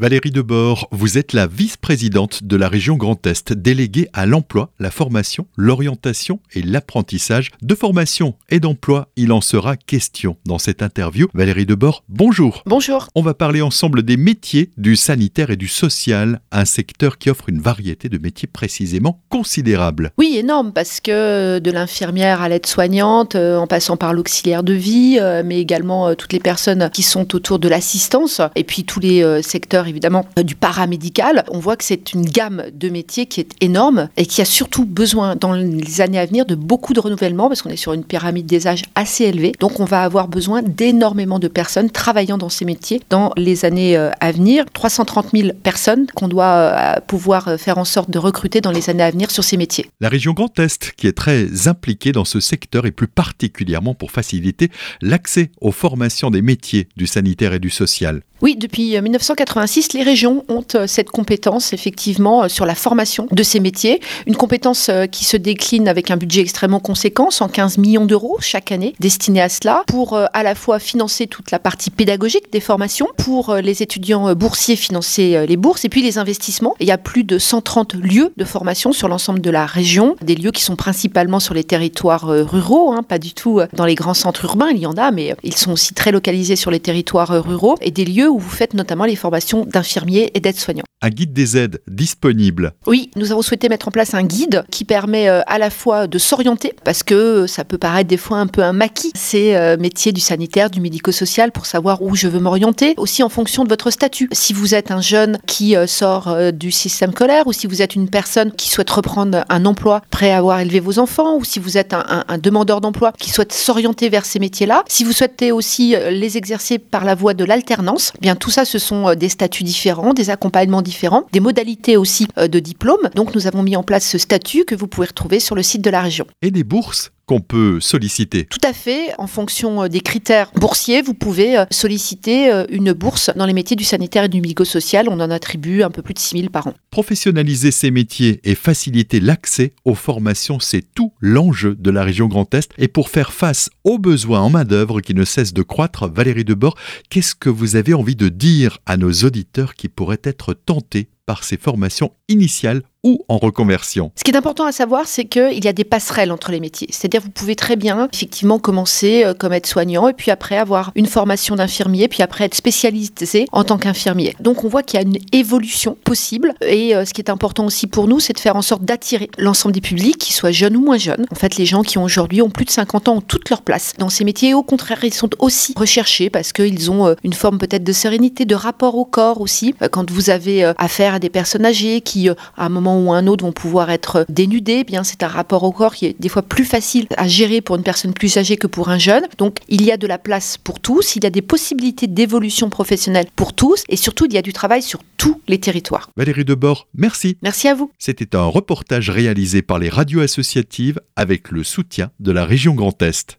Valérie Debord, vous êtes la vice-présidente de la région Grand Est, déléguée à l'emploi, la formation, l'orientation et l'apprentissage. De formation et d'emploi, il en sera question dans cette interview. Valérie Debord, bonjour. Bonjour. On va parler ensemble des métiers du sanitaire et du social, un secteur qui offre une variété de métiers précisément considérable. Oui, énorme, parce que de l'infirmière à l'aide-soignante, euh, en passant par l'auxiliaire de vie, euh, mais également euh, toutes les personnes qui sont autour de l'assistance, et puis tous les secteurs évidemment du paramédical, on voit que c'est une gamme de métiers qui est énorme et qui a surtout besoin dans les années à venir de beaucoup de renouvellement parce qu'on est sur une pyramide des âges assez élevée. Donc on va avoir besoin d'énormément de personnes travaillant dans ces métiers dans les années euh, à venir. 330 000 personnes qu'on doit euh, pouvoir euh, faire en sorte de recruter dans les années à venir sur ces métiers. La région Grand Est, qui est très impliquée dans ce secteur et plus particulièrement pour faciliter l'accès aux formations des métiers du sanitaire et du social. Oui, depuis 1986, les régions ont euh, cette compétence, effectivement, euh, sur la formation de ces métiers. Une compétence euh, qui se décline avec un budget extrêmement conséquent, 115 millions d'euros chaque année, destiné à cela, pour à la fois financer toute la partie pédagogique des formations, pour les étudiants boursiers financer les bourses, et puis les investissements. Il y a plus de 130 lieux de formation sur l'ensemble de la région, des lieux qui sont principalement sur les territoires ruraux, hein, pas du tout dans les grands centres urbains, il y en a, mais ils sont aussi très localisés sur les territoires ruraux, et des lieux où vous faites notamment les formations d'infirmiers et d'aides-soignants. Un guide des aides disponible. Oui, nous avons souhaité mettre en place un guide qui permet euh, à la fois de s'orienter, parce que ça peut paraître des fois un peu un maquis, ces euh, métiers du sanitaire, du médico-social, pour savoir où je veux m'orienter, aussi en fonction de votre statut. Si vous êtes un jeune qui euh, sort du système scolaire, ou si vous êtes une personne qui souhaite reprendre un emploi à avoir élevé vos enfants, ou si vous êtes un, un demandeur d'emploi qui souhaite s'orienter vers ces métiers-là, si vous souhaitez aussi les exercer par la voie de l'alternance, bien tout ça, ce sont des statuts différents, des accompagnements différents, des modalités aussi euh, de diplôme. Donc nous avons mis en place ce statut que vous pouvez retrouver sur le site de la région. Et des bourses qu'on peut solliciter. Tout à fait. En fonction euh, des critères boursiers, vous pouvez euh, solliciter euh, une bourse dans les métiers du sanitaire et du médico-social. On en attribue un peu plus de 6 000 par an. Professionnaliser ces métiers et faciliter l'accès aux formations, c'est tout l'enjeu de la région Grand Est. Et pour faire face aux besoins en main-d'œuvre qui ne cessent de croître, Valérie Debord, qu'est-ce que vous avez envie de dire à nos auditeurs qui pourraient être tentés par ces formations initiales ou en reconversion. Ce qui est important à savoir, c'est qu'il y a des passerelles entre les métiers. C'est-à-dire vous pouvez très bien effectivement commencer euh, comme aide-soignant et puis après avoir une formation d'infirmier, puis après être spécialisé en tant qu'infirmier. Donc on voit qu'il y a une évolution possible et euh, ce qui est important aussi pour nous, c'est de faire en sorte d'attirer l'ensemble des publics, qu'ils soient jeunes ou moins jeunes. En fait, les gens qui ont aujourd'hui ont plus de 50 ans ont toute leur place dans ces métiers et au contraire, ils sont aussi recherchés parce qu'ils ont euh, une forme peut-être de sérénité, de rapport au corps aussi. Quand vous avez affaire à des personnes âgées qui, à un moment ou un autre vont pouvoir être dénudés, eh bien c'est un rapport au corps qui est des fois plus facile à gérer pour une personne plus âgée que pour un jeune. Donc il y a de la place pour tous, il y a des possibilités d'évolution professionnelle pour tous et surtout il y a du travail sur tous les territoires. Valérie Debord, merci. Merci à vous. C'était un reportage réalisé par les radios associatives avec le soutien de la région Grand Est.